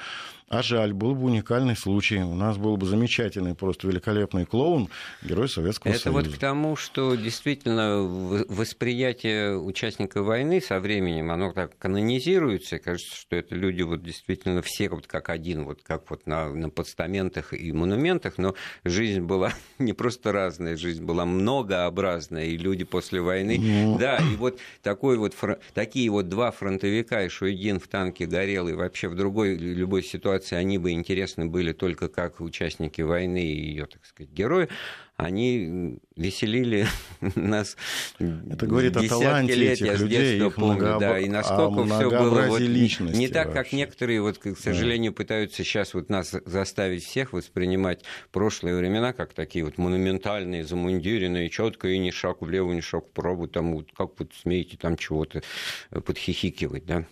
А жаль, был бы уникальный случай. У нас был бы замечательный, просто великолепный клоун, герой Советского Это Союза. Это вот к тому, что действительно восприятие участника войны со временем, оно так канонизируется. Кажется, что это люди вот действительно все вот как один, вот как вот на, на постаментах и монументах, но жизнь была <laughs> не просто разная, жизнь была многообразная, и люди после войны... Ну... Да, и вот такой вот, такие вот два фронтовика, и Шуйгин в танке горел, и вообще в другой любой ситуации организации, они бы интересны были только как участники войны и ее, так сказать, герои, они веселили <laughs> нас Это говорит о таланте лет, этих я людей, их помню, многооб... да, и насколько все было вот, не так, вообще. как некоторые, вот, к сожалению, да. пытаются сейчас вот нас заставить всех воспринимать прошлые времена как такие вот монументальные, замундиренные, четко и ни шаг влево, ни шаг вправо, там вот как вот смеете там чего-то подхихикивать, да.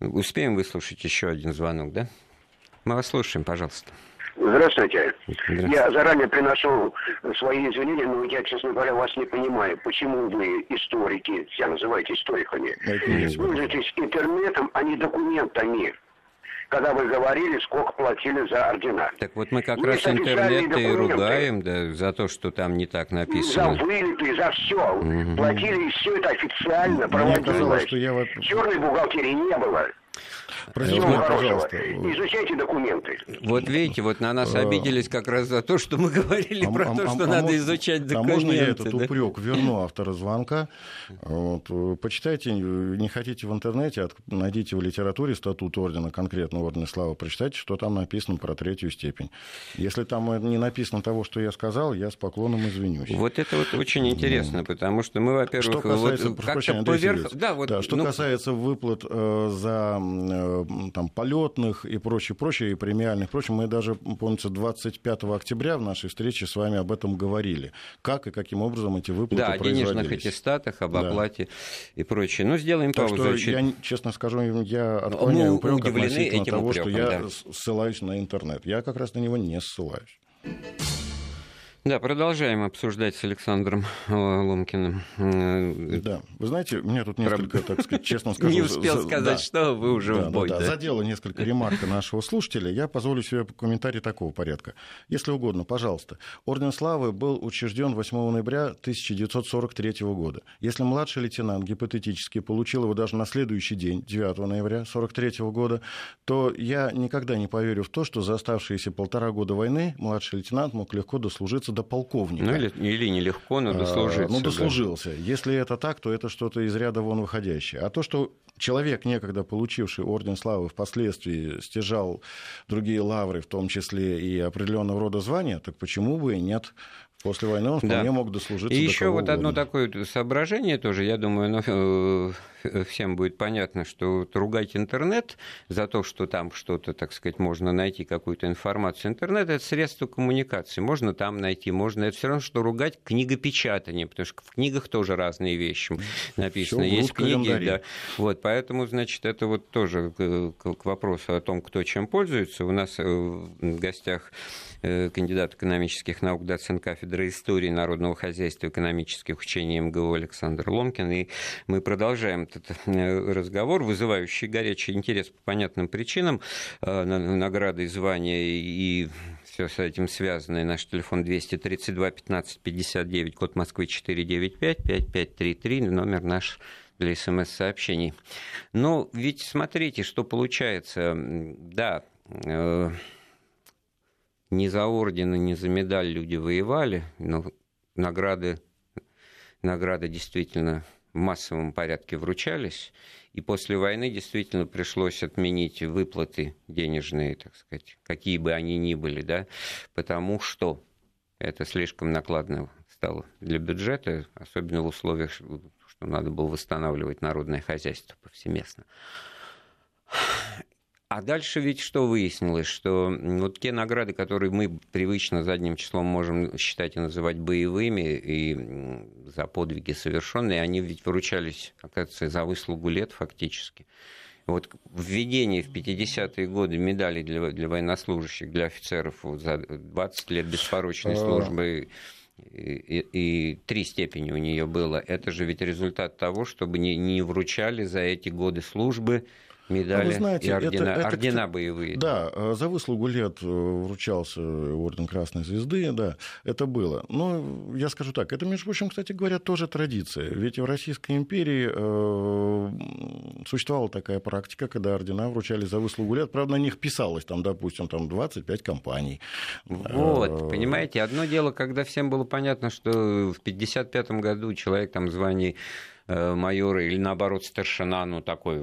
Успеем выслушать еще один звонок, да? Мы вас слушаем, пожалуйста. Здравствуйте. Здравствуйте. Я заранее приношу свои извинения, но я, честно говоря, вас не понимаю. Почему вы, историки, себя называете историками, пользуетесь интернетом, а не документами? когда вы говорили, сколько платили за ордена. Так вот мы как Мы раз интернет и ругаем да, за то, что там не так написано. За вылеты, за все. Угу. Платили, и все это официально проводилось. Черной бухгалтерии не было. Простите, вот, пожалуйста. Изучайте документы. Вот видите, вот на нас а, обиделись как раз за то, что мы <laughs> говорили а, про а, то, что а, надо изучать документы. А можно я этот да? упрек верну <laughs> автора звонка? Вот, почитайте, не хотите в интернете, найдите в литературе статут ордена, конкретно ордена славы, прочитайте, что там написано про третью степень. Если там не написано того, что я сказал, я с поклоном извинюсь. Вот это вот очень интересно, ну, потому что мы, во-первых, что касается, вот, как-то поверх... Да, вот, да, что ну... касается выплат э, за Э, там, полетных и прочее, прочее, и премиальных, прочее. Мы даже, помнится, 25 октября в нашей встрече с вами об этом говорили. Как и каким образом эти выплаты Да, о денежных аттестатах, об оплате да. и прочее. Ну, сделаем так паузу. Что я, честно скажу, я отклоняю упрек относительно того, упреком, что я да. ссылаюсь на интернет. Я как раз на него не ссылаюсь. Да, продолжаем обсуждать с Александром Ломкиным. Э, да, вы знаете, у меня тут несколько, так сказать, честно <laughs> скажу... Не успел за... сказать, да. что вы уже да, в бой. Да, да. Задело несколько ремарка нашего слушателя. Я позволю себе комментарий такого порядка. Если угодно, пожалуйста. Орден Славы был учрежден 8 ноября 1943 года. Если младший лейтенант гипотетически получил его даже на следующий день, 9 ноября 1943 года, то я никогда не поверю в то, что за оставшиеся полтора года войны младший лейтенант мог легко дослужиться дослужиться до полковника. Ну, или, или нелегко, но дослужился. А, ну, дослужился. Да. Если это так, то это что-то из ряда вон выходящее. А то, что человек, некогда получивший Орден Славы, впоследствии стяжал другие лавры, в том числе и определенного рода звания, так почему бы и нет? После войны он вполне да. мог дослужиться. И до еще вот угодно. одно такое соображение тоже, я думаю, ну, всем будет понятно, что вот ругать интернет за то, что там что-то, так сказать, можно найти какую-то информацию. Интернет это средство коммуникации. Можно там найти, можно. Это все равно, что ругать книгопечатание, потому что в книгах тоже разные вещи написаны. Есть книги, да. Вот, поэтому, значит, это вот тоже к, к вопросу о том, кто чем пользуется. У нас в гостях Э, кандидат экономических наук, доцент кафедры истории народного хозяйства и экономических учений МГУ Александр Ломкин. И мы продолжаем этот э, разговор, вызывающий горячий интерес по понятным причинам. Э, награды звания и все с этим связано. наш телефон 232 15 59, код Москвы 495 5533, номер наш для смс-сообщений. Но ведь смотрите, что получается. Да, ни за ордены, ни за медаль люди воевали, но награды, награды действительно в массовом порядке вручались. И после войны действительно пришлось отменить выплаты денежные, так сказать, какие бы они ни были, да, потому что это слишком накладно стало для бюджета, особенно в условиях, что надо было восстанавливать народное хозяйство повсеместно. А дальше ведь что выяснилось, что вот те награды, которые мы привычно задним числом можем считать и называть боевыми, и за подвиги совершенные, они ведь выручались, оказывается, за выслугу лет фактически. Вот введение в 50-е годы медалей для, для военнослужащих, для офицеров вот за 20 лет беспорочной а. службы и, и три степени у нее было. Это же ведь результат того, чтобы не, не вручали за эти годы службы медали Вы знаете, и ордена, это, это, ордена боевые. Да, э, за выслугу лет э, вручался орден Красной Звезды, да, это было. Но я скажу так, это, между прочим, кстати говоря, тоже традиция. Ведь в Российской империи э, существовала такая практика, когда ордена вручали за выслугу лет. Правда, на них писалось, там, допустим, там 25 компаний. Вот, э, понимаете, одно дело, когда всем было понятно, что в 1955 году человек там э, майора или наоборот старшина, ну такой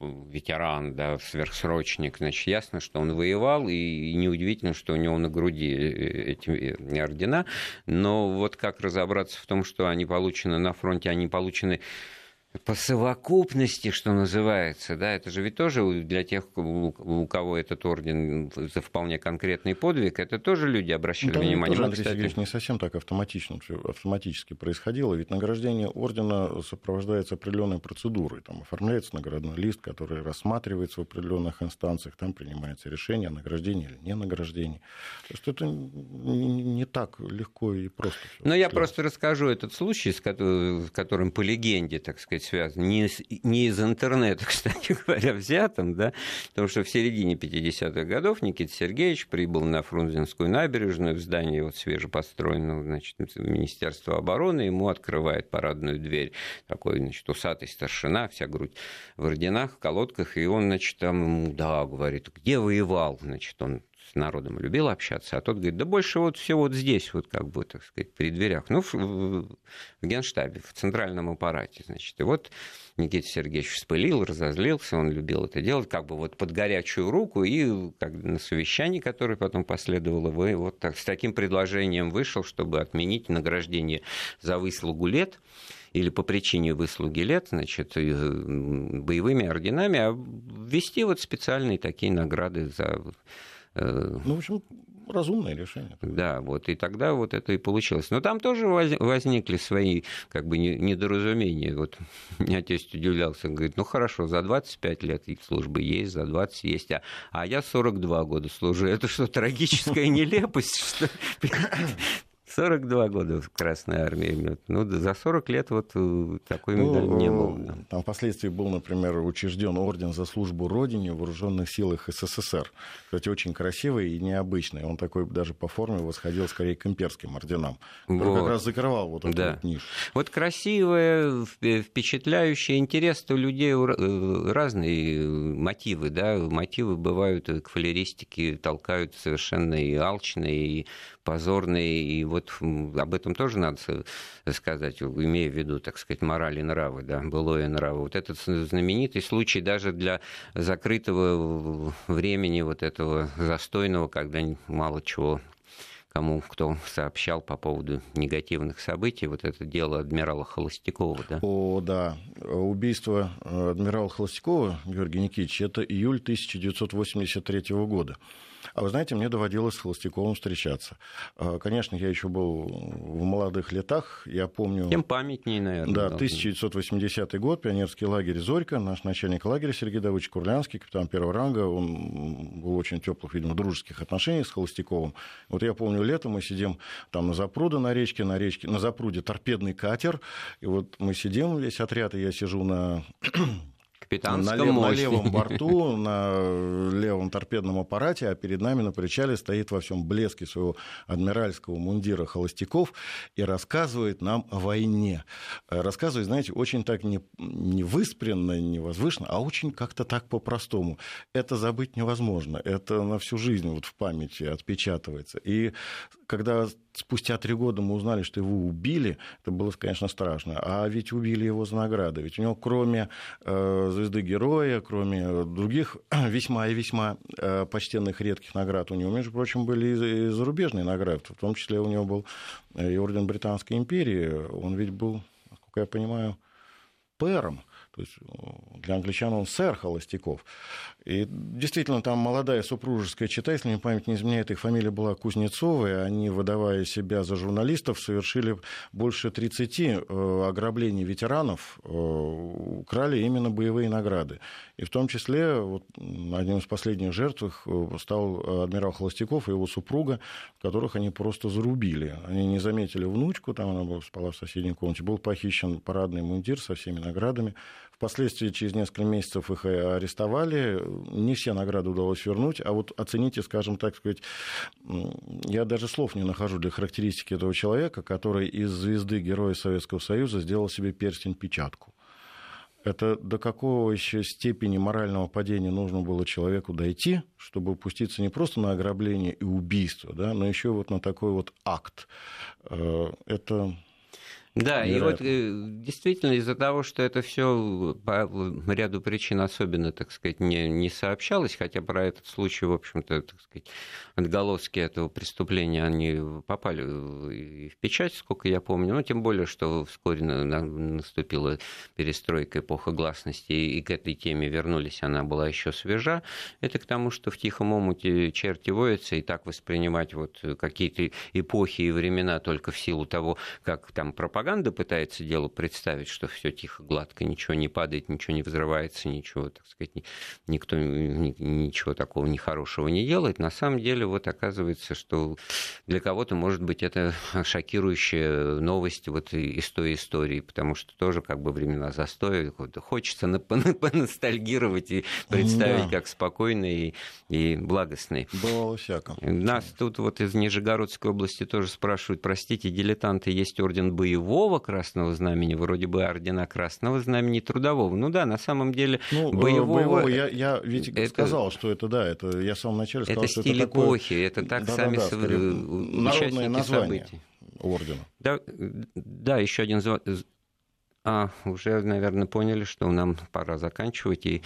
ветеран, да, сверхсрочник, значит, ясно, что он воевал, и неудивительно, что у него на груди эти ордена, но вот как разобраться в том, что они получены на фронте, они получены по совокупности, что называется, да, это же ведь тоже для тех, у кого этот орден за вполне конкретный подвиг, это тоже люди обращали ну, внимание. Тоже, Андрей кстати... Сергеевич, не совсем так автоматично, автоматически происходило, ведь награждение ордена сопровождается определенной процедурой, там оформляется наградной лист, который рассматривается в определенных инстанциях, там принимается решение о награждении или не награждении. То есть это не так легко и просто. Но я просто расскажу этот случай, с которым по легенде, так сказать, связан, не, из, не из интернета, <laughs> кстати говоря, взятым, да, потому что в середине 50-х годов Никита Сергеевич прибыл на Фрунзенскую набережную в здании вот свежепостроенного значит, Министерства обороны, ему открывает парадную дверь такой, значит, усатый старшина, вся грудь в орденах, в колодках, и он, значит, там, да, говорит, где воевал, значит, он с народом любил общаться, а тот говорит, да больше вот все вот здесь, вот как бы, так сказать, при дверях, ну, в, в генштабе, в центральном аппарате, значит. И вот Никита Сергеевич вспылил, разозлился, он любил это делать, как бы вот под горячую руку, и как на совещании, которое потом последовало, вы вот так, с таким предложением вышел, чтобы отменить награждение за выслугу лет, или по причине выслуги лет, значит, боевыми орденами, а ввести вот специальные такие награды за Э, ну, в общем, разумное решение. Да, вот и тогда вот это и получилось. Но там тоже возникли свои как бы недоразумения. Вот <laughs> меня тесть удивлялся, говорит, ну хорошо, за 25 лет службы есть, за 20 есть, а, а я 42 года служу. Это что, трагическая <laughs> нелепость? Что 42 года в Красной Армии. Ну, за 40 лет вот э, такой медаль ну, не был. Да. Там впоследствии был, например, учрежден орден за службу Родине в вооруженных силах СССР. Кстати, очень красивый и необычный. Он такой даже по форме восходил скорее к имперским орденам. Вот. Как раз закрывал вот эту да. вот нишу. Вот красивое, впечатляющее, интерес у людей э, разные мотивы. Да? Мотивы бывают к фалеристике, толкают совершенно и алчные, и позорные, и вот об этом тоже надо сказать, имея в виду, так сказать, морали и нравы, да, былое нравы. Вот этот знаменитый случай даже для закрытого времени вот этого застойного, когда мало чего кому кто сообщал по поводу негативных событий, вот это дело адмирала Холостякова, да? О, да. Убийство э, адмирала Холостякова, Георгий Никитич, это июль 1983 года. А вы знаете, мне доводилось с Холостяковым встречаться. А, конечно, я еще был в молодых летах, я помню... Тем памятнее, наверное. Да, 1980 год, пионерский лагерь «Зорька», наш начальник лагеря Сергей Давыдович Курлянский, капитан первого ранга, он был очень теплых, видимо, дружеских отношений с Холостяковым. Вот я помню, лето мы сидим там на запруде на речке, на речке, на запруде торпедный катер, и вот мы сидим, весь отряд, и я сижу на капитанском на, лев, на левом <laughs> борту, на левом торпедном аппарате, а перед нами на причале стоит во всем блеске своего адмиральского мундира Холостяков и рассказывает нам о войне. Э, рассказывает, знаете, очень так не, не выспренно, не возвышенно, а очень как-то так по-простому. Это забыть невозможно. Это на всю жизнь вот в памяти отпечатывается. И когда спустя три года мы узнали, что его убили, это было, конечно, страшно. А ведь убили его за награды. Ведь у него, кроме э, звезды героя, кроме других <clears throat> весьма и весьма э, почтенных редких наград, у него, между прочим, были и, и зарубежные награды. В том числе у него был э, и орден Британской империи. Он ведь был, насколько я понимаю, пэром. То есть э, для англичан он сэр Холостяков. И действительно, там молодая супружеская чита, если мне память не изменяет, их фамилия была Кузнецова, и они, выдавая себя за журналистов, совершили больше 30 э, ограблений ветеранов, э, украли именно боевые награды. И в том числе вот, одним из последних жертв стал адмирал Холостяков и его супруга, которых они просто зарубили. Они не заметили внучку, там она спала в соседней комнате, был похищен парадный мундир со всеми наградами. Впоследствии, через несколько месяцев их арестовали. Не все награды удалось вернуть, а вот оцените, скажем так сказать, я даже слов не нахожу для характеристики этого человека, который из звезды Героя Советского Союза сделал себе перстень-печатку. Это до какого еще степени морального падения нужно было человеку дойти, чтобы упуститься не просто на ограбление и убийство, да, но еще вот на такой вот акт. Э, это Да, и вот э, действительно из-за того, что это все по ряду причин особенно, так сказать, не, не сообщалось, хотя про этот случай, в общем-то, так сказать, отголоски этого преступления, они попали в печать, сколько я помню, ну, тем более, что вскоре наступила перестройка, эпоха гласности, и к этой теме вернулись, она была еще свежа. Это к тому, что в тихом омуте черти воятся, и так воспринимать вот какие-то эпохи и времена только в силу того, как там пропаганда пытается дело представить, что все тихо, гладко, ничего не падает, ничего не взрывается, ничего, так сказать, никто ничего такого нехорошего не делает. На самом деле, вот оказывается, что для кого-то, может быть, это шокирующая новость вот из той истории, потому что тоже как бы времена застоя, хочется <laughs> поностальгировать и представить, да. как спокойный и, и благостный. Бывало всяко. Нас тут вот из Нижегородской области тоже спрашивают, простите, дилетанты, есть орден боевого Красного Знамени, вроде бы ордена Красного Знамени Трудового. Ну да, на самом деле ну, э, боевого... боевого я, я ведь это... сказал, что это, да, это я в самом начале сказал, это что стиль это такое... эпохи, это так да, сами да, да, народное название событий. ордена. Да, да, еще один а, уже, наверное, поняли, что нам пора заканчивать. И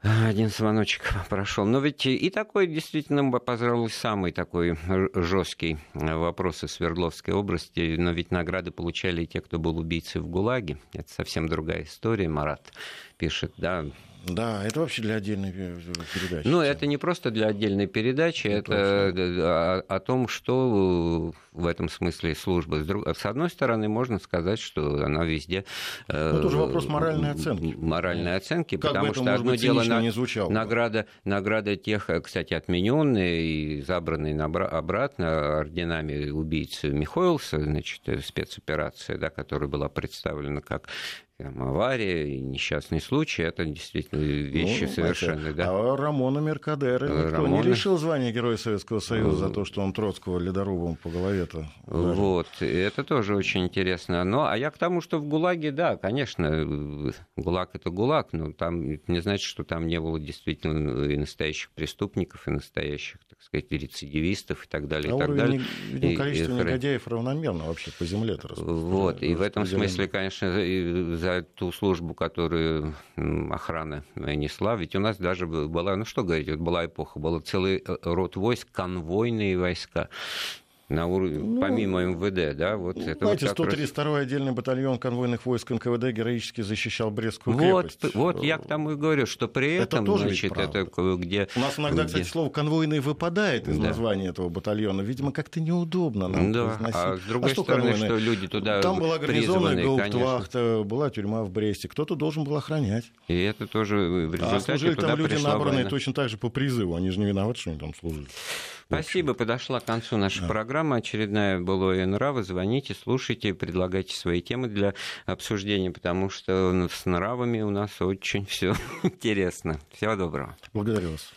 один звоночек прошел. Но ведь и такой действительно, пожалуй, самый такой жесткий вопрос из Свердловской области. Но ведь награды получали и те, кто был убийцей в ГУЛАГе. Это совсем другая история, Марат пишет, да, да, это вообще для отдельной передачи. Ну, это не просто для отдельной передачи, это, это о, о том, что в этом смысле служба. С одной стороны, можно сказать, что она везде... Э, это уже вопрос моральной оценки. Моральной оценки, как потому что одно быть, дело на, не звучало, награда, награда тех, кстати, отмененные и забранные обратно орденами убийцы Михоэлса, значит, спецоперация, да, которая была представлена как там, авария и несчастный случай, это действительно вещи ну, совершенно, да. А Рамона Меркадера никто Рамона... не лишил звания Героя Советского Союза за то, что он Троцкого ледорубом по голове-то ударил. Вот, это тоже очень интересно. Но, а я к тому, что в ГУЛАГе, да, конечно, ГУЛАГ это ГУЛАГ, но там не значит, что там не было действительно и настоящих преступников, и настоящих, так сказать, рецидивистов и так далее. А и так далее. Видимо, количество и, негодяев равномерно вообще по земле-то Вот, и в этом смысле, конечно, за ту службу, которую охрана несла. Ведь у нас даже была, ну что говорить, вот была эпоха, был целый э, род войск, конвойные войска на уровне, ну, помимо МВД, да, вот ну, это знаете, вот 132-й раз... отдельный батальон конвойных войск НКВД героически защищал Брестскую вот, крепость. Вот я к тому и говорю, что при этом, это тоже значит, это где... У нас иногда, где... кстати, слово «конвойный» выпадает из да. названия этого батальона. Видимо, как-то неудобно нам да. произносить. А с другой а что стороны, конвойные? что люди туда Там была гарнизонная гауптвахта, была тюрьма в Бресте, кто-то должен был охранять. И это тоже в результате А служили там люди, набранные война. точно так же по призыву, они же не виноваты, что они там служили. Спасибо, подошла к концу наша да. программа. Очередная «Былое нравы». Звоните, слушайте, предлагайте свои темы для обсуждения, потому что с нравами у нас очень все <laughs> интересно. Всего доброго. Благодарю вас.